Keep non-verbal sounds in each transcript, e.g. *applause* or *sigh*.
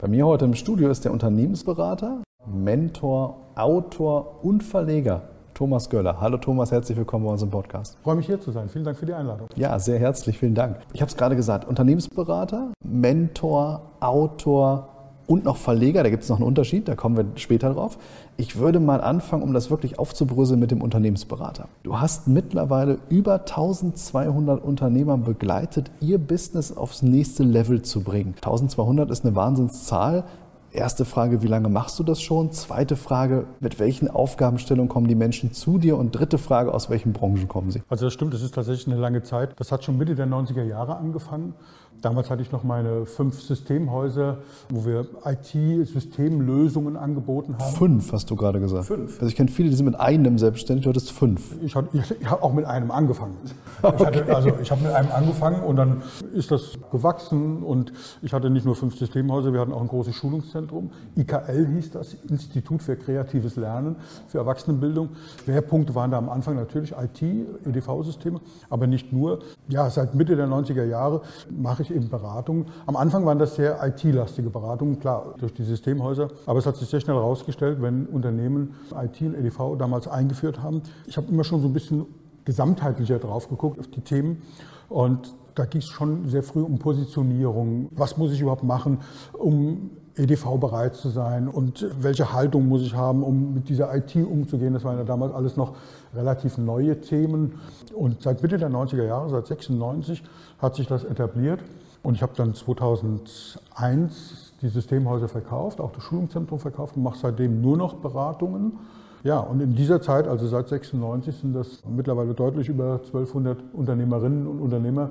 Bei mir heute im Studio ist der Unternehmensberater, Mentor, Autor und Verleger Thomas Göller. Hallo Thomas, herzlich willkommen bei uns im Podcast. Ich freue mich hier zu sein. Vielen Dank für die Einladung. Ja, sehr herzlich, vielen Dank. Ich habe es gerade gesagt, Unternehmensberater, Mentor, Autor und noch Verleger, da gibt es noch einen Unterschied, da kommen wir später drauf. Ich würde mal anfangen, um das wirklich aufzubröseln mit dem Unternehmensberater. Du hast mittlerweile über 1200 Unternehmer begleitet, ihr Business aufs nächste Level zu bringen. 1200 ist eine Wahnsinnszahl. Erste Frage, wie lange machst du das schon? Zweite Frage, mit welchen Aufgabenstellungen kommen die Menschen zu dir? Und dritte Frage, aus welchen Branchen kommen sie? Also das stimmt, das ist tatsächlich eine lange Zeit. Das hat schon Mitte der 90er Jahre angefangen. Damals hatte ich noch meine fünf Systemhäuser, wo wir IT-Systemlösungen angeboten haben. Fünf, hast du gerade gesagt. Fünf. Also ich kenne viele, die sind mit einem selbstständig, du hattest fünf. Ich, hatte, ich habe auch mit einem angefangen. Okay. Ich hatte, also ich habe mit einem angefangen und dann ist das gewachsen und ich hatte nicht nur fünf Systemhäuser, wir hatten auch ein großes Schulungszentrum. IKL hieß das, Institut für kreatives Lernen, für Erwachsenenbildung. Schwerpunkte waren da am Anfang natürlich IT, EDV-Systeme, aber nicht nur. Ja, seit Mitte der 90er Jahre mache ich ich eben Beratungen. Am Anfang waren das sehr IT-lastige Beratungen, klar, durch die Systemhäuser. Aber es hat sich sehr schnell herausgestellt, wenn Unternehmen IT und EDV damals eingeführt haben. Ich habe immer schon so ein bisschen gesamtheitlicher drauf geguckt, auf die Themen. Und da ging es schon sehr früh um Positionierung. Was muss ich überhaupt machen, um EDV bereit zu sein und welche Haltung muss ich haben, um mit dieser IT umzugehen. Das waren ja damals alles noch relativ neue Themen. Und seit Mitte der 90er Jahre, seit 96, hat sich das etabliert. Und ich habe dann 2001 die Systemhäuser verkauft, auch das Schulungszentrum verkauft und mache seitdem nur noch Beratungen. Ja, und in dieser Zeit, also seit 96, sind das mittlerweile deutlich über 1200 Unternehmerinnen und Unternehmer,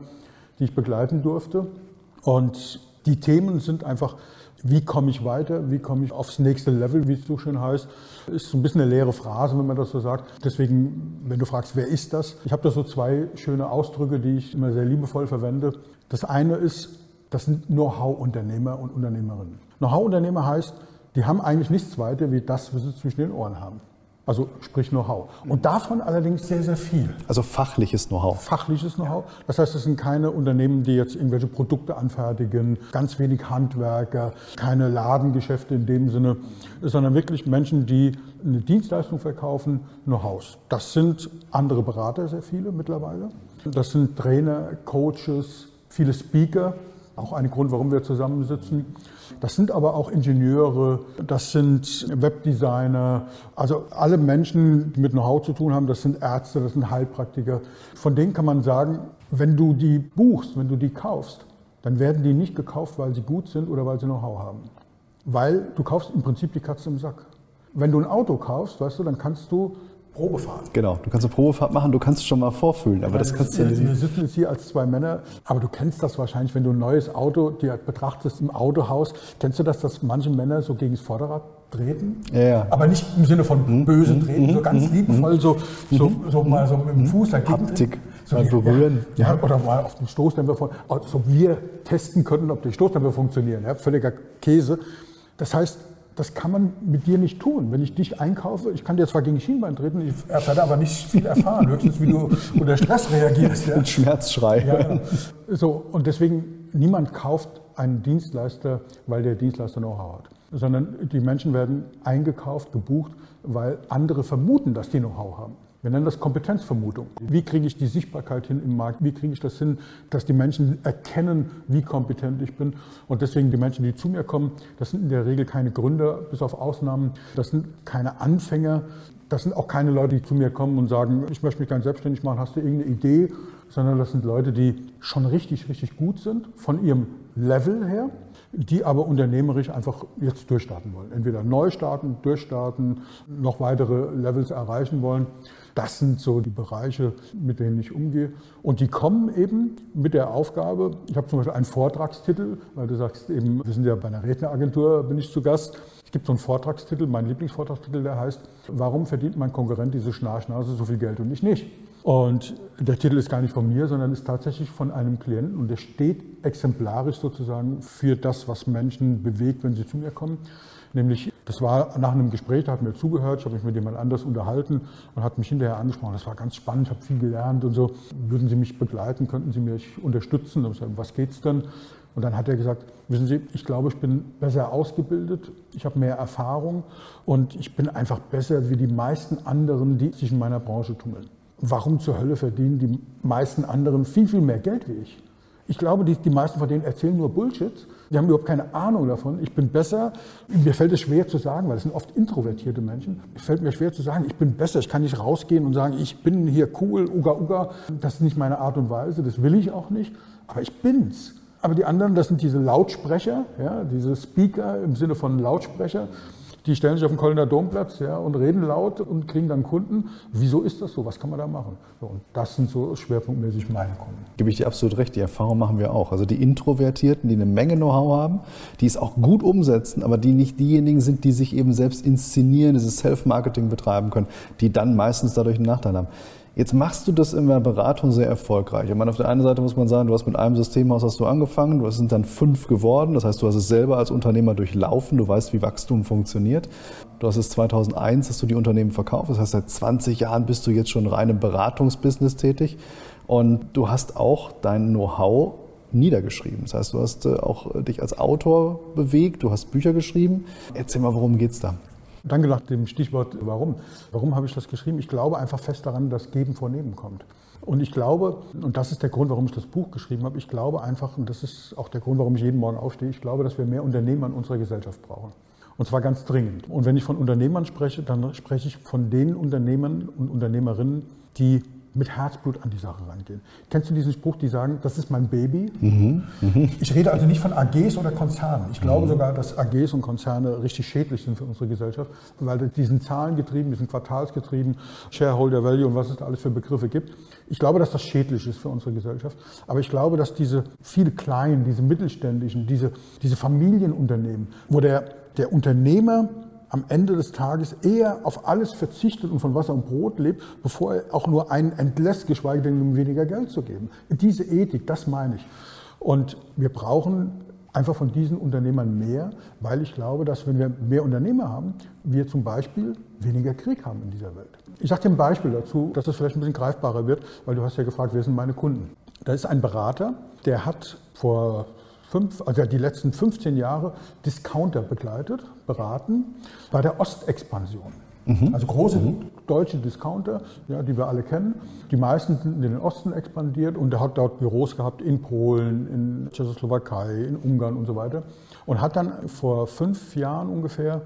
die ich begleiten durfte. Und die Themen sind einfach wie komme ich weiter? Wie komme ich aufs nächste Level, wie es so schön heißt? Ist so ein bisschen eine leere Phrase, wenn man das so sagt. Deswegen, wenn du fragst, wer ist das? Ich habe da so zwei schöne Ausdrücke, die ich immer sehr liebevoll verwende. Das eine ist, das sind Know-how-Unternehmer und Unternehmerinnen. Know-how-Unternehmer heißt, die haben eigentlich nichts weiter wie das, was sie zwischen den Ohren haben. Also sprich Know-how. Und davon allerdings sehr, sehr viel. Also fachliches Know-how. Fachliches Know-how. Das heißt, es sind keine Unternehmen, die jetzt irgendwelche Produkte anfertigen, ganz wenig Handwerker, keine Ladengeschäfte in dem Sinne, sondern wirklich Menschen, die eine Dienstleistung verkaufen, Know-hows. Das sind andere Berater, sehr viele mittlerweile. Das sind Trainer, Coaches, viele Speaker, auch ein Grund, warum wir zusammensitzen. Das sind aber auch Ingenieure, das sind Webdesigner, also alle Menschen, die mit Know-how zu tun haben, das sind Ärzte, das sind Heilpraktiker. Von denen kann man sagen, wenn du die buchst, wenn du die kaufst, dann werden die nicht gekauft, weil sie gut sind oder weil sie Know-how haben. Weil du kaufst im Prinzip die Katze im Sack. Wenn du ein Auto kaufst, weißt du, dann kannst du Probe fahren. Genau, du kannst eine Probefahrt machen, du kannst es schon mal vorfühlen, aber das kannst du ja nicht. Wir sitzen jetzt hier als zwei Männer, aber du kennst das wahrscheinlich, wenn du ein neues Auto dir betrachtest im Autohaus, kennst du das, dass manche Männer so gegen das Vorderrad treten? Ja, ja. Aber nicht im Sinne von mhm. böse mhm. treten, so ganz mhm. liebevoll, so, so, mhm. so mal so mit dem Fuß dagegen. Haptik. So mal berühren. Ja, ja, oder mal auf den Stoßdämpfer von, also wir testen könnten, ob die Stoßdämpfer funktionieren. Ja, völliger Käse. Das heißt, das kann man mit dir nicht tun. Wenn ich dich einkaufe, ich kann dir zwar gegen Schienbein treten, ich werde aber nicht viel erfahren, höchstens wie du unter Stress reagierst. Ja. Ein Schmerzschrei. Ja, so, und deswegen, niemand kauft einen Dienstleister, weil der Dienstleister Know-how hat, sondern die Menschen werden eingekauft, gebucht, weil andere vermuten, dass die Know-how haben. Wir nennen das Kompetenzvermutung. Wie kriege ich die Sichtbarkeit hin im Markt? Wie kriege ich das hin, dass die Menschen erkennen, wie kompetent ich bin? Und deswegen die Menschen, die zu mir kommen, das sind in der Regel keine Gründer, bis auf Ausnahmen. Das sind keine Anfänger. Das sind auch keine Leute, die zu mir kommen und sagen, ich möchte mich ganz selbstständig machen, hast du irgendeine Idee? Sondern das sind Leute, die schon richtig, richtig gut sind von ihrem Level her die aber unternehmerisch einfach jetzt durchstarten wollen. Entweder neu starten, durchstarten, noch weitere Levels erreichen wollen. Das sind so die Bereiche, mit denen ich umgehe. Und die kommen eben mit der Aufgabe, ich habe zum Beispiel einen Vortragstitel, weil du sagst eben, wir sind ja bei einer Redneragentur, bin ich zu Gast. Es gibt so einen Vortragstitel, mein Lieblingsvortragstitel, der heißt, warum verdient mein Konkurrent diese Schnarchnase so viel Geld und ich nicht? Und der Titel ist gar nicht von mir, sondern ist tatsächlich von einem Klienten und der steht exemplarisch sozusagen für das, was Menschen bewegt, wenn sie zu mir kommen. Nämlich, das war nach einem Gespräch, da hat mir zugehört, ich habe mich mit jemand anders unterhalten und hat mich hinterher angesprochen. Das war ganz spannend, ich habe viel gelernt und so. Würden Sie mich begleiten, könnten Sie mich unterstützen? Und ich sage, was geht's denn? Und dann hat er gesagt, wissen Sie, ich glaube, ich bin besser ausgebildet, ich habe mehr Erfahrung und ich bin einfach besser wie die meisten anderen, die sich in meiner Branche tummeln. Warum zur Hölle verdienen die meisten anderen viel, viel mehr Geld wie ich? Ich glaube, die, die meisten von denen erzählen nur Bullshit. Die haben überhaupt keine Ahnung davon. Ich bin besser. Mir fällt es schwer zu sagen, weil es sind oft introvertierte Menschen. Es fällt mir schwer zu sagen, ich bin besser. Ich kann nicht rausgehen und sagen, ich bin hier cool, uga uga. Das ist nicht meine Art und Weise. Das will ich auch nicht. Aber ich bin's. Aber die anderen, das sind diese Lautsprecher, ja, diese Speaker im Sinne von Lautsprecher. Die stellen sich auf den Kölner Domplatz ja, und reden laut und kriegen dann Kunden. Wieso ist das so? Was kann man da machen? So, und das sind so schwerpunktmäßig meine Kunden. Gebe ich dir absolut recht. Die Erfahrung machen wir auch. Also die Introvertierten, die eine Menge Know-how haben, die es auch gut umsetzen, aber die nicht diejenigen sind, die sich eben selbst inszenieren, dieses Self-Marketing betreiben können, die dann meistens dadurch einen Nachteil haben. Jetzt machst du das in der Beratung sehr erfolgreich. Ich meine, auf der einen Seite muss man sagen, du hast mit einem Systemhaus hast du angefangen, du sind dann fünf geworden. Das heißt, du hast es selber als Unternehmer durchlaufen, du weißt, wie Wachstum funktioniert. Du hast es 2001, hast du die Unternehmen verkauft. Das heißt, seit 20 Jahren bist du jetzt schon rein im Beratungsbusiness tätig. Und du hast auch dein Know-how niedergeschrieben. Das heißt, du hast äh, auch dich als Autor bewegt, du hast Bücher geschrieben. Erzähl mal, worum geht's da? Danke nach dem Stichwort Warum. Warum habe ich das geschrieben? Ich glaube einfach fest daran, dass Geben vor Nehmen kommt. Und ich glaube, und das ist der Grund, warum ich das Buch geschrieben habe, ich glaube einfach, und das ist auch der Grund, warum ich jeden Morgen aufstehe, ich glaube, dass wir mehr Unternehmer in unserer Gesellschaft brauchen. Und zwar ganz dringend. Und wenn ich von Unternehmern spreche, dann spreche ich von den Unternehmern und Unternehmerinnen, die mit Herzblut an die Sache rangehen. Kennst du diesen Spruch, die sagen, das ist mein Baby? Mhm, mh. Ich rede also nicht von AGs oder Konzernen. Ich glaube mhm. sogar, dass AGs und Konzerne richtig schädlich sind für unsere Gesellschaft, weil die sind zahlengetrieben, die sind quartalsgetrieben, Shareholder Value und was es da alles für Begriffe gibt. Ich glaube, dass das schädlich ist für unsere Gesellschaft. Aber ich glaube, dass diese viele kleinen, diese mittelständischen, diese, diese Familienunternehmen, wo der, der Unternehmer am Ende des Tages eher auf alles verzichtet und von Wasser und Brot lebt, bevor er auch nur einen entlässt, geschweige denn um weniger Geld zu geben. Diese Ethik, das meine ich. Und wir brauchen einfach von diesen Unternehmern mehr, weil ich glaube, dass wenn wir mehr Unternehmer haben, wir zum Beispiel weniger Krieg haben in dieser Welt. Ich sage dir ein Beispiel dazu, dass es vielleicht ein bisschen greifbarer wird, weil du hast ja gefragt, wer sind meine Kunden. Da ist ein Berater, der hat vor fünf, also die letzten 15 Jahre Discounter begleitet, beraten bei der Ostexpansion. Mhm. Also große mhm. deutsche Discounter, ja, die wir alle kennen. Die meisten sind in den Osten expandiert und er hat dort Büros gehabt in Polen, in Tschechoslowakei, in Ungarn und so weiter. Und hat dann vor fünf Jahren ungefähr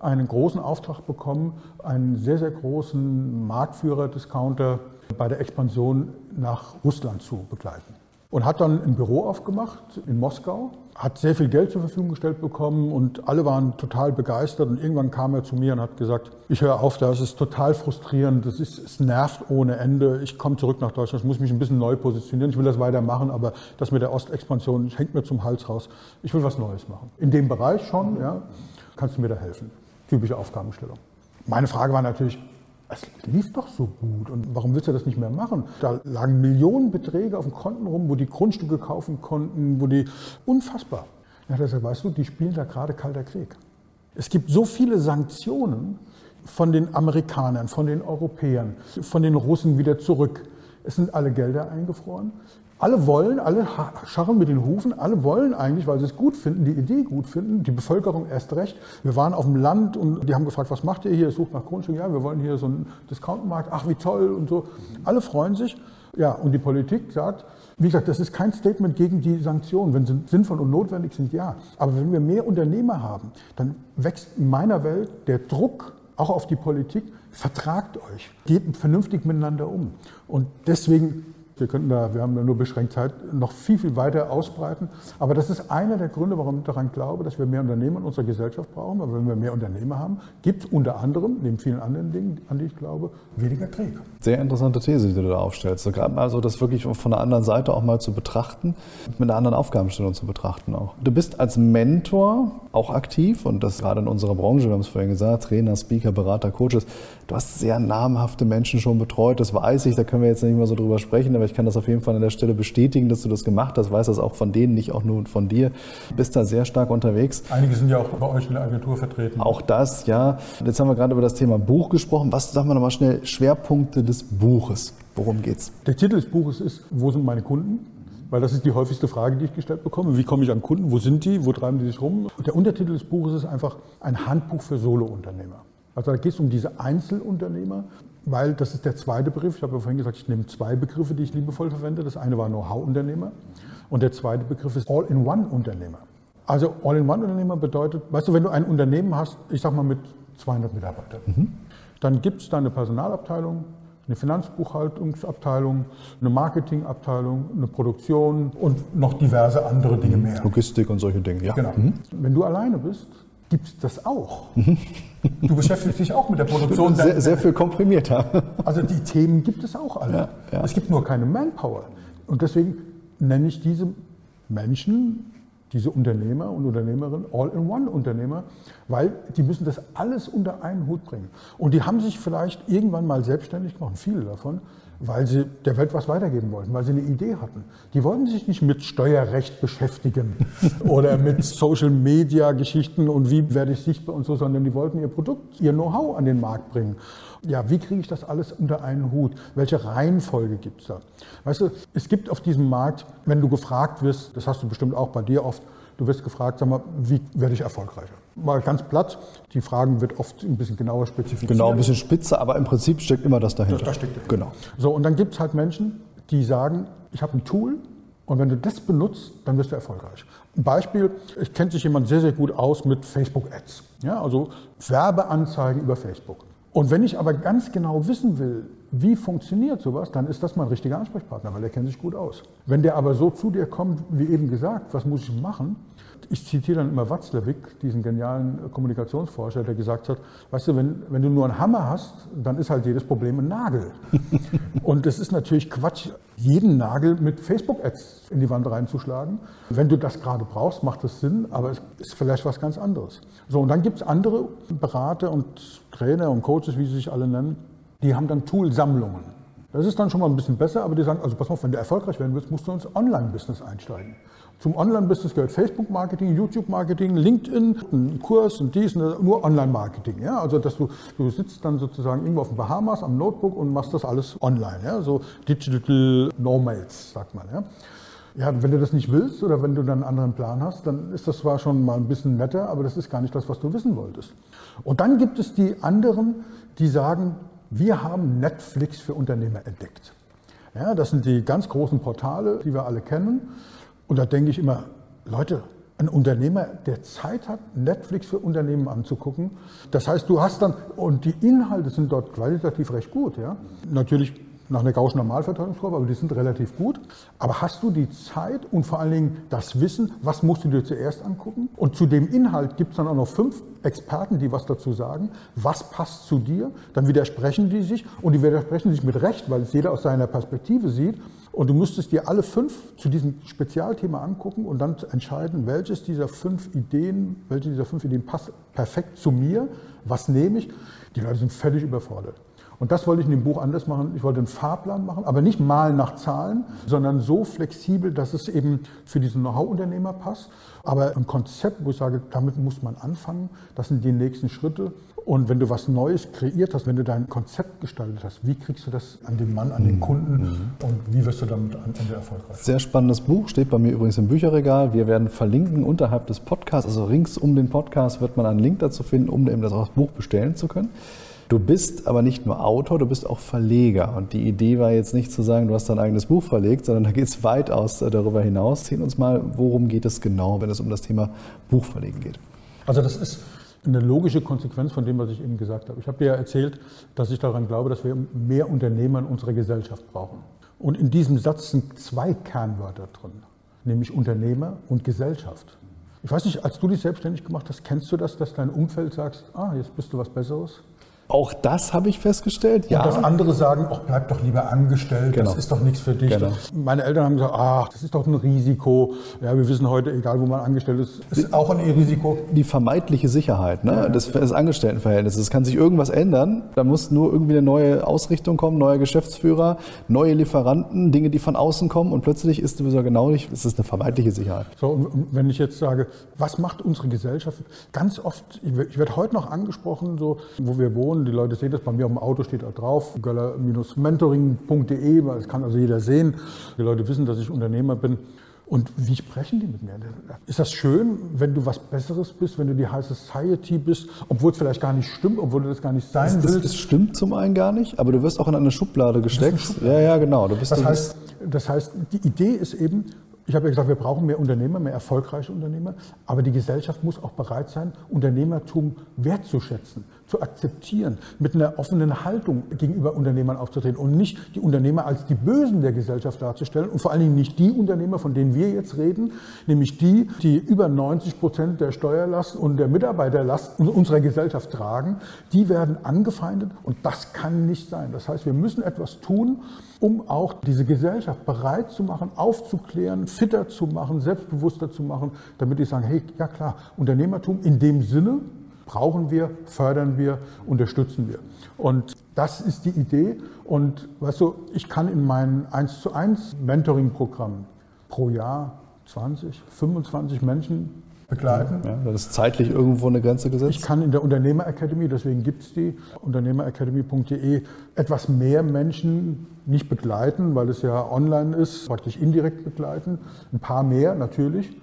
einen großen Auftrag bekommen, einen sehr, sehr großen Marktführer-Discounter bei der Expansion nach Russland zu begleiten und hat dann ein Büro aufgemacht in Moskau, hat sehr viel Geld zur Verfügung gestellt bekommen und alle waren total begeistert und irgendwann kam er zu mir und hat gesagt, ich höre auf, das ist total frustrierend, das ist, es nervt ohne Ende, ich komme zurück nach Deutschland, ich muss mich ein bisschen neu positionieren, ich will das weitermachen, aber das mit der Ostexpansion hängt mir zum Hals raus, ich will was Neues machen. In dem Bereich schon, ja, kannst du mir da helfen? Typische Aufgabenstellung. Meine Frage war natürlich, es lief doch so gut und warum willst du das nicht mehr machen? Da lagen Millionenbeträge auf den Konten rum, wo die Grundstücke kaufen konnten, wo die unfassbar. Dann hat er gesagt, weißt du, die spielen da gerade kalter Krieg. Es gibt so viele Sanktionen von den Amerikanern, von den Europäern, von den Russen wieder zurück. Es sind alle Gelder eingefroren. Alle wollen, alle scharren mit den Hufen, alle wollen eigentlich, weil sie es gut finden, die Idee gut finden, die Bevölkerung erst recht. Wir waren auf dem Land und die haben gefragt, was macht ihr hier? Sucht nach Grundstück. Ja, wir wollen hier so einen Discountmarkt. Ach, wie toll und so. Alle freuen sich. Ja, und die Politik sagt, wie gesagt, das ist kein Statement gegen die Sanktionen. Wenn sie sinnvoll und notwendig sind, ja. Aber wenn wir mehr Unternehmer haben, dann wächst in meiner Welt der Druck auch auf die Politik, vertragt euch, geht vernünftig miteinander um. Und deswegen Wir könnten da, wir haben da nur beschränkt Zeit, noch viel, viel weiter ausbreiten. Aber das ist einer der Gründe, warum ich daran glaube, dass wir mehr Unternehmer in unserer Gesellschaft brauchen. Weil wenn wir mehr Unternehmer haben, gibt es unter anderem, neben vielen anderen Dingen, an die ich glaube, weniger Krieg. Sehr interessante These, die du da aufstellst. Gerade mal so das wirklich von der anderen Seite auch mal zu betrachten, mit einer anderen Aufgabenstellung zu betrachten auch. Du bist als Mentor auch aktiv und das gerade in unserer Branche, wir haben es vorhin gesagt, Trainer, Speaker, Berater, Coaches. Du hast sehr namhafte Menschen schon betreut, das weiß ich, da können wir jetzt nicht mehr so drüber sprechen, aber ich kann das auf jeden Fall an der Stelle bestätigen, dass du das gemacht hast, weiß das auch von denen, nicht auch nur von dir. Du bist da sehr stark unterwegs. Einige sind ja auch bei euch in der Agentur vertreten. Auch das, ja. Jetzt haben wir gerade über das Thema Buch gesprochen. Was, sagen wir nochmal schnell, Schwerpunkte des Buches? Worum geht's? Der Titel des Buches ist Wo sind meine Kunden? Weil das ist die häufigste Frage, die ich gestellt bekomme. Wie komme ich an Kunden? Wo sind die? Wo treiben die sich rum? Und der Untertitel des Buches ist einfach ein Handbuch für Solo-Unternehmer. Also da geht es um diese Einzelunternehmer, weil das ist der zweite Begriff. Ich habe ja vorhin gesagt, ich nehme zwei Begriffe, die ich liebevoll verwende. Das eine war Know-how-Unternehmer und der zweite Begriff ist All-in-One-Unternehmer. Also All-in-One-Unternehmer bedeutet, weißt du, wenn du ein Unternehmen hast, ich sag mal mit 200 Mitarbeitern, mhm. dann gibt es da eine Personalabteilung, eine Finanzbuchhaltungsabteilung, eine Marketingabteilung, eine Produktion und noch diverse andere Dinge mehr. Logistik und solche Dinge, ja. Genau. Mhm. Wenn du alleine bist, gibt es das auch. Du beschäftigst dich auch mit der Produktion. Sehr, sehr viel komprimierter. Also die Themen gibt es auch alle. Ja, ja. Es gibt nur keine Manpower. Und deswegen nenne ich diese Menschen diese Unternehmer und Unternehmerinnen All-in-One-Unternehmer, weil die müssen das alles unter einen Hut bringen. Und die haben sich vielleicht irgendwann mal selbstständig gemacht, viele davon, weil sie der Welt was weitergeben wollten, weil sie eine Idee hatten. Die wollten sich nicht mit Steuerrecht beschäftigen *laughs* oder mit Social-Media-Geschichten und wie werde ich sichtbar und so, sondern die wollten ihr Produkt, ihr Know-how an den Markt bringen ja, wie kriege ich das alles unter einen Hut? Welche Reihenfolge gibt es da? Weißt du, es gibt auf diesem Markt, wenn du gefragt wirst, das hast du bestimmt auch bei dir oft, du wirst gefragt, sag mal, wie werde ich erfolgreicher? Mal ganz platt, die Fragen wird oft ein bisschen genauer spezifiziert. Genau, ein bisschen spitze, aber im Prinzip steckt immer das dahinter. Da steckt Genau. So, und dann gibt es halt Menschen, die sagen, ich habe ein Tool, und wenn du das benutzt, dann wirst du erfolgreich. Ein Beispiel, es kennt sich jemand sehr, sehr gut aus mit Facebook Ads. Ja, also Werbeanzeigen über Facebook. Und wenn ich aber ganz genau wissen will, wie funktioniert sowas, dann ist das mein richtiger Ansprechpartner, weil der kennt sich gut aus. Wenn der aber so zu dir kommt, wie eben gesagt, was muss ich machen, ich zitiere dann immer Watzlawick, diesen genialen Kommunikationsforscher, der gesagt hat, weißt du, wenn, wenn du nur einen Hammer hast, dann ist halt jedes Problem ein Nagel. *laughs* Und das ist natürlich Quatsch, jeden Nagel mit Facebook-Ads in die Wand reinzuschlagen. Wenn du das gerade brauchst, macht das Sinn, aber es ist vielleicht was ganz anderes. So, und dann gibt es andere Berater und Trainer und Coaches, wie sie sich alle nennen, die haben dann Toolsammlungen. Das ist dann schon mal ein bisschen besser, aber die sagen, also pass auf, wenn du erfolgreich werden willst, musst du ins Online-Business einsteigen. Zum Online-Business gehört Facebook-Marketing, YouTube-Marketing, LinkedIn, ein Kurs und dies, nur Online-Marketing. Ja? Also dass du, du sitzt dann sozusagen irgendwo auf den Bahamas am Notebook und machst das alles online. Ja? So Digital Nomads, sagt man. Ja? Ja, wenn du das nicht willst oder wenn du dann einen anderen Plan hast, dann ist das zwar schon mal ein bisschen netter, aber das ist gar nicht das, was du wissen wolltest. Und dann gibt es die anderen, die sagen, wir haben Netflix für Unternehmer entdeckt. Ja, das sind die ganz großen Portale, die wir alle kennen. Und da denke ich immer, Leute, ein Unternehmer, der Zeit hat, Netflix für Unternehmen anzugucken. Das heißt, du hast dann, und die Inhalte sind dort qualitativ recht gut. Ja? Natürlich nach einer Gaußschen Normalverteilungskurve, aber die sind relativ gut. Aber hast du die Zeit und vor allen Dingen das Wissen, was musst du dir zuerst angucken? Und zu dem Inhalt gibt es dann auch noch fünf Experten, die was dazu sagen. Was passt zu dir? Dann widersprechen die sich und die widersprechen sich mit Recht, weil es jeder aus seiner Perspektive sieht. Und du müsstest dir alle fünf zu diesem Spezialthema angucken und dann entscheiden, welches dieser fünf Ideen, welche dieser fünf Ideen passt perfekt zu mir, was nehme ich. Die Leute sind völlig überfordert. Und das wollte ich in dem Buch anders machen. Ich wollte einen Fahrplan machen, aber nicht malen nach Zahlen, sondern so flexibel, dass es eben für diesen Know-how-Unternehmer passt. Aber ein Konzept, wo ich sage, damit muss man anfangen, das sind die nächsten Schritte. Und wenn du was Neues kreiert hast, wenn du dein Konzept gestaltet hast, wie kriegst du das an den Mann, an den Kunden mhm. und wie wirst du damit am Ende erfolgreich? Sehr spannendes Buch, steht bei mir übrigens im Bücherregal. Wir werden verlinken unterhalb des Podcasts, also rings um den Podcast wird man einen Link dazu finden, um eben das Buch bestellen zu können. Du bist aber nicht nur Autor, du bist auch Verleger. Und die Idee war jetzt nicht zu sagen, du hast dein eigenes Buch verlegt, sondern da geht es weitaus darüber hinaus. Sehen uns mal, worum geht es genau, wenn es um das Thema Buchverlegen geht. Also das ist eine logische Konsequenz von dem, was ich eben gesagt habe. Ich habe dir ja erzählt, dass ich daran glaube, dass wir mehr Unternehmer in unserer Gesellschaft brauchen. Und in diesem Satz sind zwei Kernwörter drin, nämlich Unternehmer und Gesellschaft. Ich weiß nicht, als du dich selbstständig gemacht hast, kennst du das, dass dein Umfeld sagst, ah, jetzt bist du was Besseres? Auch das habe ich festgestellt, ja. Und dass andere sagen, ach, bleib doch lieber angestellt, genau. das ist doch nichts für dich. Genau. Meine Eltern haben gesagt, ach, das ist doch ein Risiko. Ja, wir wissen heute, egal wo man angestellt ist, ist auch ein Risiko. Die vermeintliche Sicherheit ne, ja, des, des Angestelltenverhältnisses. Es kann sich irgendwas ändern, da muss nur irgendwie eine neue Ausrichtung kommen, neuer Geschäftsführer, neue Lieferanten, Dinge, die von außen kommen und plötzlich ist es genau nicht, es ist eine vermeintliche Sicherheit. So, und wenn ich jetzt sage, was macht unsere Gesellschaft? Ganz oft, ich werde heute noch angesprochen, so, wo wir wohnen. Die Leute sehen das, bei mir auf dem Auto steht da drauf, göller-mentoring.de, das kann also jeder sehen. Die Leute wissen, dass ich Unternehmer bin. Und wie sprechen die mit mir? Ist das schön, wenn du was Besseres bist, wenn du die High Society bist, obwohl es vielleicht gar nicht stimmt, obwohl du das gar nicht sein das, willst? Es stimmt zum einen gar nicht, aber du wirst auch in eine Schublade gesteckt. Schublade. Ja, ja, genau. Du bist das, heißt, das heißt, die Idee ist eben, ich habe ja gesagt, wir brauchen mehr Unternehmer, mehr erfolgreiche Unternehmer, aber die Gesellschaft muss auch bereit sein, Unternehmertum wertzuschätzen zu akzeptieren, mit einer offenen Haltung gegenüber Unternehmern aufzutreten und nicht die Unternehmer als die Bösen der Gesellschaft darzustellen und vor allen Dingen nicht die Unternehmer, von denen wir jetzt reden, nämlich die, die über 90 Prozent der Steuerlast und der Mitarbeiterlast unserer Gesellschaft tragen, die werden angefeindet und das kann nicht sein. Das heißt, wir müssen etwas tun, um auch diese Gesellschaft bereit zu machen, aufzuklären, fitter zu machen, selbstbewusster zu machen, damit die sagen, hey, ja klar, Unternehmertum in dem Sinne, brauchen wir, fördern wir, unterstützen wir. Und das ist die Idee. Und weißt du, ich kann in meinen 1 zu 1 Mentoring-Programmen pro Jahr 20, 25 Menschen begleiten. Ja, das ist zeitlich irgendwo eine Grenze gesetzt? Ich kann in der Unternehmer Academy, deswegen gibt es die, unternehmeracademy.de, etwas mehr Menschen nicht begleiten, weil es ja online ist, praktisch indirekt begleiten. Ein paar mehr natürlich.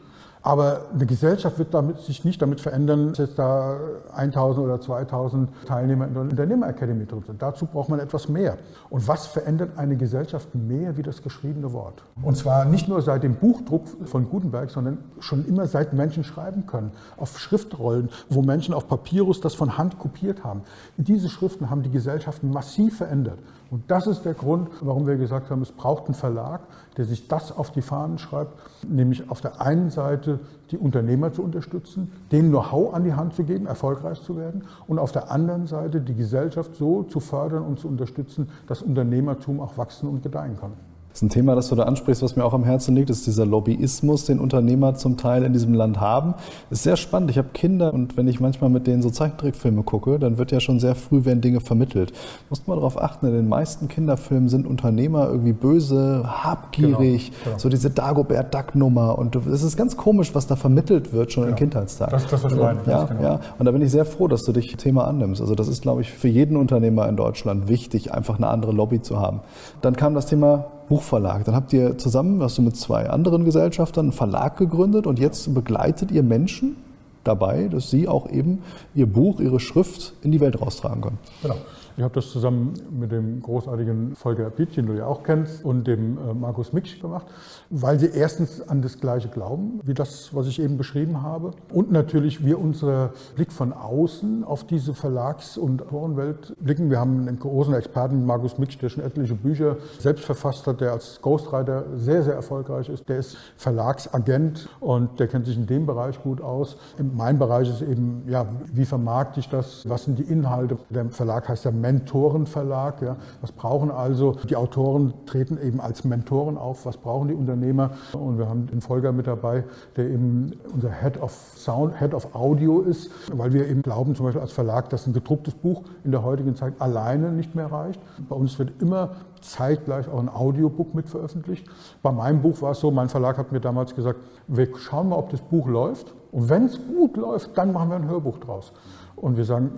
Aber eine Gesellschaft wird damit, sich nicht damit verändern, dass jetzt da 1000 oder 2000 Teilnehmer in der Unternehmer-Academy drin sind. Dazu braucht man etwas mehr. Und was verändert eine Gesellschaft mehr wie das geschriebene Wort? Und zwar nicht nur seit dem Buchdruck von Gutenberg, sondern schon immer seit Menschen schreiben können. Auf Schriftrollen, wo Menschen auf Papyrus das von Hand kopiert haben. Diese Schriften haben die Gesellschaften massiv verändert. Und das ist der Grund, warum wir gesagt haben, es braucht einen Verlag, der sich das auf die Fahnen schreibt, nämlich auf der einen Seite die Unternehmer zu unterstützen, denen Know-how an die Hand zu geben, erfolgreich zu werden, und auf der anderen Seite die Gesellschaft so zu fördern und zu unterstützen, dass Unternehmertum auch wachsen und gedeihen kann. Das ist ein Thema, das du da ansprichst, was mir auch am Herzen liegt, ist dieser Lobbyismus, den Unternehmer zum Teil in diesem Land haben. Das ist sehr spannend. Ich habe Kinder und wenn ich manchmal mit denen so Zeichentrickfilme gucke, dann wird ja schon sehr früh werden Dinge vermittelt. Muss man darauf achten, in den meisten Kinderfilmen sind Unternehmer irgendwie böse, habgierig, genau, genau. so diese Dagobert Duck-Nummer und es ist ganz komisch, was da vermittelt wird schon ja. in Kindheitstagen. Das, das was also, ja, genau. ja. Und da bin ich sehr froh, dass du dich Thema annimmst. Also das ist, glaube ich, für jeden Unternehmer in Deutschland wichtig, einfach eine andere Lobby zu haben. Dann kam das Thema Buchverlag. Dann habt ihr zusammen, hast du mit zwei anderen Gesellschaftern einen Verlag gegründet und jetzt begleitet ihr Menschen dabei, dass sie auch eben ihr Buch, ihre Schrift in die Welt raustragen können. Genau. Ich habe das zusammen mit dem großartigen Volker Pietsch, den du ja auch kennst, und dem äh, Markus Miksch gemacht, weil sie erstens an das Gleiche glauben, wie das, was ich eben beschrieben habe. Und natürlich wir unseren Blick von außen auf diese Verlags- und Autorenwelt blicken. Wir haben einen großen Experten, Markus Miksch, der schon etliche Bücher selbst verfasst hat, der als Ghostwriter sehr, sehr erfolgreich ist. Der ist Verlagsagent und der kennt sich in dem Bereich gut aus. In meinem Bereich ist eben, ja, wie vermarkte ich das? Was sind die Inhalte? Der Verlag heißt ja Mentorenverlag. Ja. Was brauchen also die Autoren, treten eben als Mentoren auf. Was brauchen die Unternehmer? Und wir haben den Volker mit dabei, der eben unser Head of Sound, Head of Audio ist, weil wir eben glauben, zum Beispiel als Verlag, dass ein gedrucktes Buch in der heutigen Zeit alleine nicht mehr reicht. Bei uns wird immer zeitgleich auch ein Audiobook mit veröffentlicht. Bei meinem Buch war es so, mein Verlag hat mir damals gesagt, wir schauen mal, ob das Buch läuft. Und wenn es gut läuft, dann machen wir ein Hörbuch draus. Und wir sagen,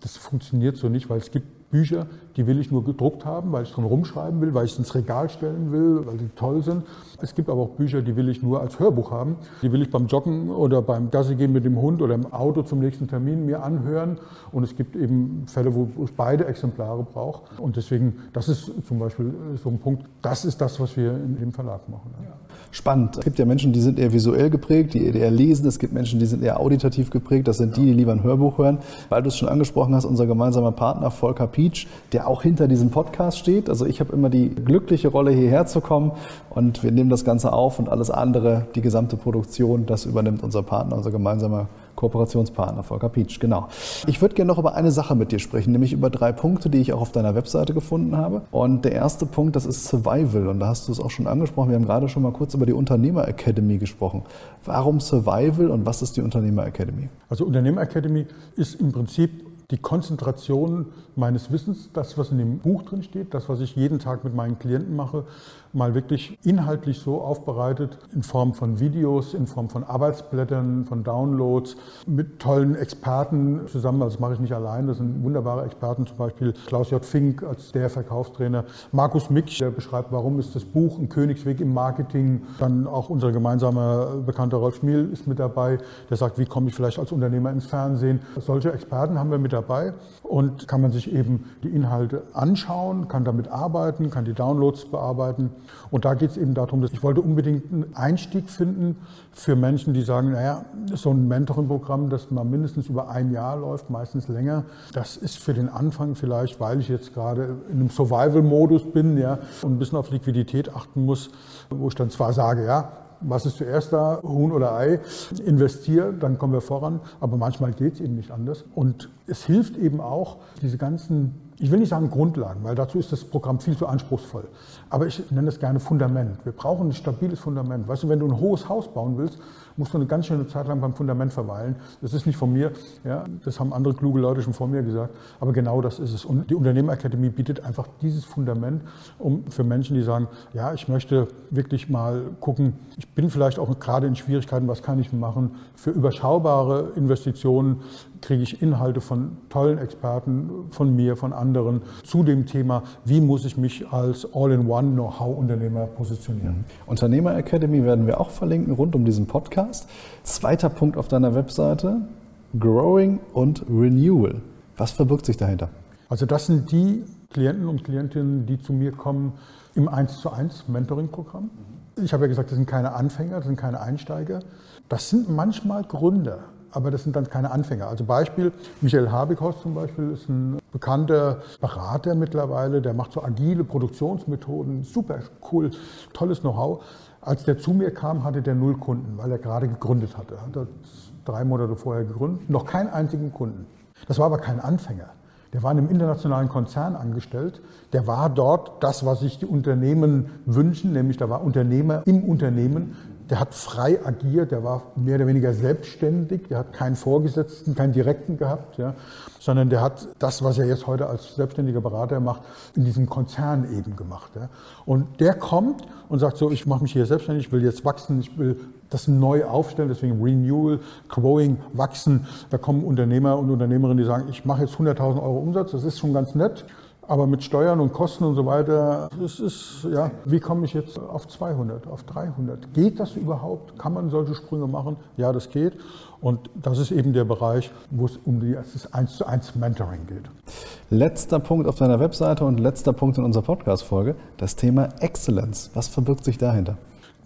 das funktioniert so nicht, weil es gibt Bücher, die will ich nur gedruckt haben, weil ich drin rumschreiben will, weil ich es ins Regal stellen will, weil sie toll sind. Es gibt aber auch Bücher, die will ich nur als Hörbuch haben. Die will ich beim Joggen oder beim Gassi gehen mit dem Hund oder im Auto zum nächsten Termin mir anhören. Und es gibt eben Fälle, wo ich beide Exemplare brauche. Und deswegen, das ist zum Beispiel so ein Punkt, das ist das, was wir in dem Verlag machen. Ja. Spannend. Es gibt ja Menschen, die sind eher visuell geprägt, die eher lesen. Es gibt Menschen, die sind eher auditativ geprägt. Das sind die, die lieber ein Hörbuch hören. Weil du es schon angesprochen hast, unser gemeinsamer Partner Volker Pietsch, der auch hinter diesem Podcast steht. Also ich habe immer die glückliche Rolle, hierher zu kommen und wir nehmen das Ganze auf und alles andere, die gesamte Produktion, das übernimmt unser Partner, unser gemeinsamer Kooperationspartner Volker Pietsch, genau. Ich würde gerne noch über eine Sache mit dir sprechen, nämlich über drei Punkte, die ich auch auf deiner Webseite gefunden habe. Und der erste Punkt, das ist Survival. Und da hast du es auch schon angesprochen. Wir haben gerade schon mal kurz über die Unternehmer Academy gesprochen. Warum Survival und was ist die Unternehmer Academy? Also Unternehmer Academy ist im Prinzip die Konzentration meines Wissens, das, was in dem Buch drin steht, das, was ich jeden Tag mit meinen Klienten mache, mal wirklich inhaltlich so aufbereitet, in Form von Videos, in Form von Arbeitsblättern, von Downloads, mit tollen Experten zusammen. Also das mache ich nicht allein, das sind wunderbare Experten, zum Beispiel Klaus J. Fink als der Verkaufstrainer, Markus Mick, der beschreibt, warum ist das Buch ein Königsweg im Marketing. Dann auch unser gemeinsamer Bekannter Rolf Schmiel ist mit dabei, der sagt, wie komme ich vielleicht als Unternehmer ins Fernsehen. Solche Experten haben wir mit dabei und kann man sich eben die Inhalte anschauen, kann damit arbeiten, kann die Downloads bearbeiten. Und da geht es eben darum, dass ich wollte unbedingt einen Einstieg finden für Menschen, die sagen, naja, so ein Mentoring-Programm, das mal mindestens über ein Jahr läuft, meistens länger, das ist für den Anfang vielleicht, weil ich jetzt gerade in einem Survival-Modus bin ja, und ein bisschen auf Liquidität achten muss, wo ich dann zwar sage, ja, was ist zuerst da, Huhn oder Ei, investiere, dann kommen wir voran. Aber manchmal geht es eben nicht anders. Und es hilft eben auch, diese ganzen, ich will nicht sagen Grundlagen, weil dazu ist das Programm viel zu anspruchsvoll. Aber ich nenne es gerne Fundament. Wir brauchen ein stabiles Fundament. Weißt du, wenn du ein hohes Haus bauen willst, musst du eine ganz schöne Zeit lang beim Fundament verweilen. Das ist nicht von mir, ja, das haben andere kluge Leute schon vor mir gesagt, aber genau das ist es. Und die Unternehmerakademie bietet einfach dieses Fundament, um für Menschen, die sagen, ja, ich möchte wirklich mal gucken, ich bin vielleicht auch gerade in Schwierigkeiten, was kann ich machen? Für überschaubare Investitionen kriege ich Inhalte von tollen Experten, von mir, von anderen zu dem Thema, wie muss ich mich als All-in-One Know-how-Unternehmer positionieren. Unternehmer Academy werden wir auch verlinken rund um diesen Podcast. Zweiter Punkt auf deiner Webseite, Growing und Renewal. Was verbirgt sich dahinter? Also das sind die Klienten und Klientinnen, die zu mir kommen im 1 zu 1 Mentoring-Programm. Ich habe ja gesagt, das sind keine Anfänger, das sind keine Einsteiger. Das sind manchmal Gründer, aber das sind dann keine Anfänger. Also Beispiel, Michael Habikos zum Beispiel ist ein bekannter Berater mittlerweile, der macht so agile Produktionsmethoden, super cool, tolles Know-how. Als der zu mir kam, hatte der null Kunden, weil er gerade gegründet hatte. Hat er drei Monate vorher gegründet, noch keinen einzigen Kunden. Das war aber kein Anfänger. Der war in einem internationalen Konzern angestellt. Der war dort das, was sich die Unternehmen wünschen, nämlich da war Unternehmer im Unternehmen. Der hat frei agiert, der war mehr oder weniger selbstständig, der hat keinen Vorgesetzten, keinen Direkten gehabt, ja, sondern der hat das, was er jetzt heute als selbstständiger Berater macht, in diesem Konzern eben gemacht. Ja. Und der kommt und sagt so, ich mache mich hier selbstständig, ich will jetzt wachsen, ich will das neu aufstellen, deswegen Renewal, Growing, Wachsen. Da kommen Unternehmer und Unternehmerinnen, die sagen, ich mache jetzt 100.000 Euro Umsatz, das ist schon ganz nett, aber mit Steuern und Kosten und so weiter, das ist, ja, wie komme ich jetzt auf 200, auf 300? Geht das überhaupt? Kann man solche Sprünge machen? Ja, das geht. Und das ist eben der Bereich, wo es um die, das 1 zu 1 Mentoring geht. Letzter Punkt auf deiner Webseite und letzter Punkt in unserer Podcast-Folge, das Thema Excellence. Was verbirgt sich dahinter?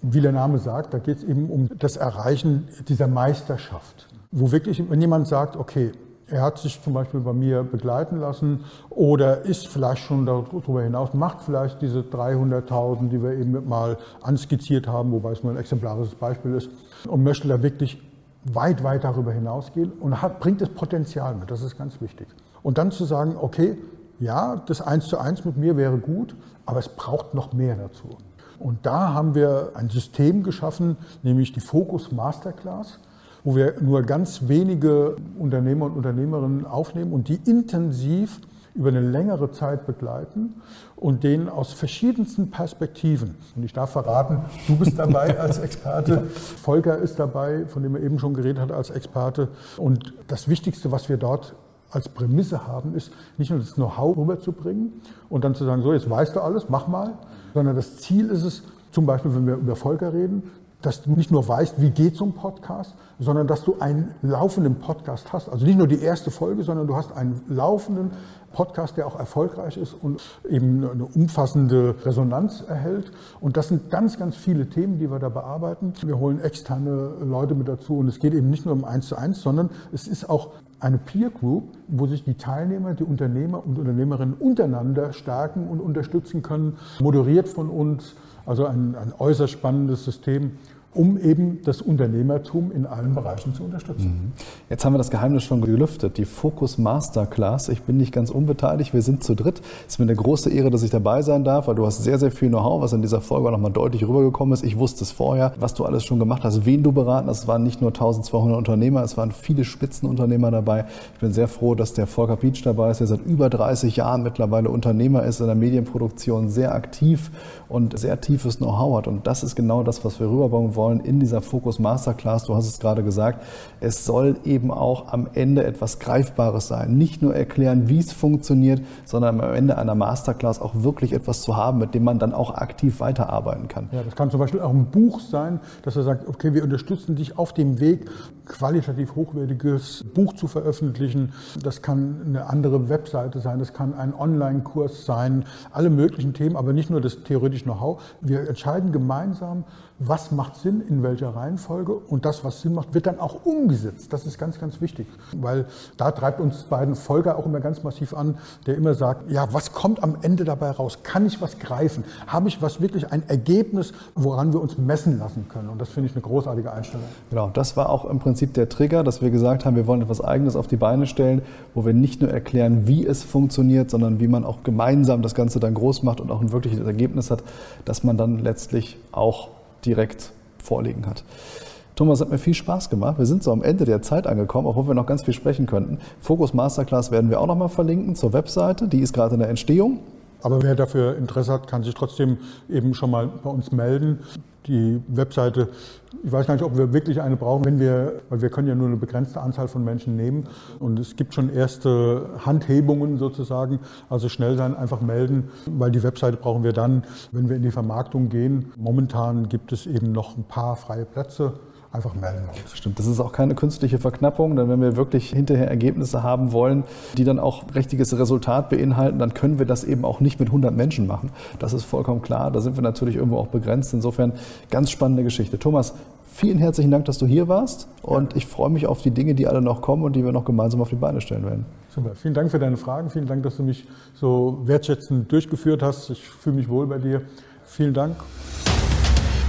Wie der Name sagt, da geht es eben um das Erreichen dieser Meisterschaft. Wo wirklich, wenn jemand sagt, okay, er hat sich zum Beispiel bei mir begleiten lassen oder ist vielleicht schon darüber hinaus, macht vielleicht diese 300.000, die wir eben mal anskizziert haben, wobei es nur ein exemplarisches Beispiel ist, und möchte da wirklich weit, weit darüber hinausgehen und hat, bringt das Potenzial mit. Das ist ganz wichtig. Und dann zu sagen, okay, ja, das Eins zu eins mit mir wäre gut, aber es braucht noch mehr dazu. Und da haben wir ein System geschaffen, nämlich die Focus Masterclass wo wir nur ganz wenige Unternehmer und Unternehmerinnen aufnehmen und die intensiv über eine längere Zeit begleiten und denen aus verschiedensten Perspektiven. Und ich darf verraten, du bist dabei *laughs* als Experte, Volker ist dabei, von dem er eben schon geredet hat, als Experte. Und das Wichtigste, was wir dort als Prämisse haben, ist nicht nur das Know-how rüberzubringen und dann zu sagen, so jetzt weißt du alles, mach mal, sondern das Ziel ist es, zum Beispiel, wenn wir über Volker reden, dass du nicht nur weißt, wie geht so ein Podcast, sondern dass du einen laufenden Podcast hast. Also nicht nur die erste Folge, sondern du hast einen laufenden Podcast, der auch erfolgreich ist und eben eine umfassende Resonanz erhält. Und das sind ganz, ganz viele Themen, die wir da bearbeiten. Wir holen externe Leute mit dazu und es geht eben nicht nur um eins zu eins, sondern es ist auch eine Peer Group, wo sich die Teilnehmer, die Unternehmer und Unternehmerinnen untereinander stärken und unterstützen können, moderiert von uns. Also ein, ein äußerst spannendes System um eben das Unternehmertum in allen Bereichen zu unterstützen. Mhm. Jetzt haben wir das Geheimnis schon gelüftet, die Focus Masterclass. Ich bin nicht ganz unbeteiligt, wir sind zu dritt. Es ist mir eine große Ehre, dass ich dabei sein darf, weil du hast sehr, sehr viel Know-how, was in dieser Folge auch nochmal deutlich rübergekommen ist. Ich wusste es vorher, was du alles schon gemacht hast, wen du beraten hast. Es waren nicht nur 1200 Unternehmer, es waren viele Spitzenunternehmer dabei. Ich bin sehr froh, dass der Volker Pietsch dabei ist, der seit über 30 Jahren mittlerweile Unternehmer ist, in der Medienproduktion sehr aktiv und sehr tiefes Know-how hat. Und das ist genau das, was wir rüberbringen wollen wollen in dieser Focus Masterclass. Du hast es gerade gesagt, es soll eben auch am Ende etwas Greifbares sein. Nicht nur erklären, wie es funktioniert, sondern am Ende einer Masterclass auch wirklich etwas zu haben, mit dem man dann auch aktiv weiterarbeiten kann. Ja, das kann zum Beispiel auch ein Buch sein, dass er sagt, okay, wir unterstützen dich auf dem Weg, qualitativ hochwertiges Buch zu veröffentlichen. Das kann eine andere Webseite sein, das kann ein Online-Kurs sein, alle möglichen Themen, aber nicht nur das theoretische Know-how. Wir entscheiden gemeinsam, was macht Sinn, in welcher Reihenfolge und das, was Sinn macht, wird dann auch umgesetzt. Das ist ganz, ganz wichtig, weil da treibt uns beiden Folger auch immer ganz massiv an, der immer sagt, ja, was kommt am Ende dabei raus? Kann ich was greifen? Habe ich was wirklich ein Ergebnis, woran wir uns messen lassen können? Und das finde ich eine großartige Einstellung. Genau, das war auch im Prinzip der Trigger, dass wir gesagt haben, wir wollen etwas Eigenes auf die Beine stellen, wo wir nicht nur erklären, wie es funktioniert, sondern wie man auch gemeinsam das Ganze dann groß macht und auch ein wirkliches Ergebnis hat, dass man dann letztlich auch direkt vorliegen hat. Thomas, hat mir viel Spaß gemacht. Wir sind so am Ende der Zeit angekommen, obwohl wir noch ganz viel sprechen könnten. Fokus Masterclass werden wir auch noch mal verlinken zur Webseite. Die ist gerade in der Entstehung. Aber wer dafür Interesse hat, kann sich trotzdem eben schon mal bei uns melden. Die Webseite, ich weiß gar nicht, ob wir wirklich eine brauchen, wenn wir, weil wir können ja nur eine begrenzte Anzahl von Menschen nehmen und es gibt schon erste Handhebungen sozusagen. Also schnell sein, einfach melden, weil die Webseite brauchen wir dann, wenn wir in die Vermarktung gehen. Momentan gibt es eben noch ein paar freie Plätze einfach melden. Stimmt, das ist auch keine künstliche Verknappung, denn wenn wir wirklich hinterher Ergebnisse haben wollen, die dann auch richtiges Resultat beinhalten, dann können wir das eben auch nicht mit 100 Menschen machen. Das ist vollkommen klar. Da sind wir natürlich irgendwo auch begrenzt. Insofern ganz spannende Geschichte. Thomas, vielen herzlichen Dank, dass du hier warst und ich freue mich auf die Dinge, die alle noch kommen und die wir noch gemeinsam auf die Beine stellen werden. Super, vielen Dank für deine Fragen, vielen Dank, dass du mich so wertschätzend durchgeführt hast. Ich fühle mich wohl bei dir. Vielen Dank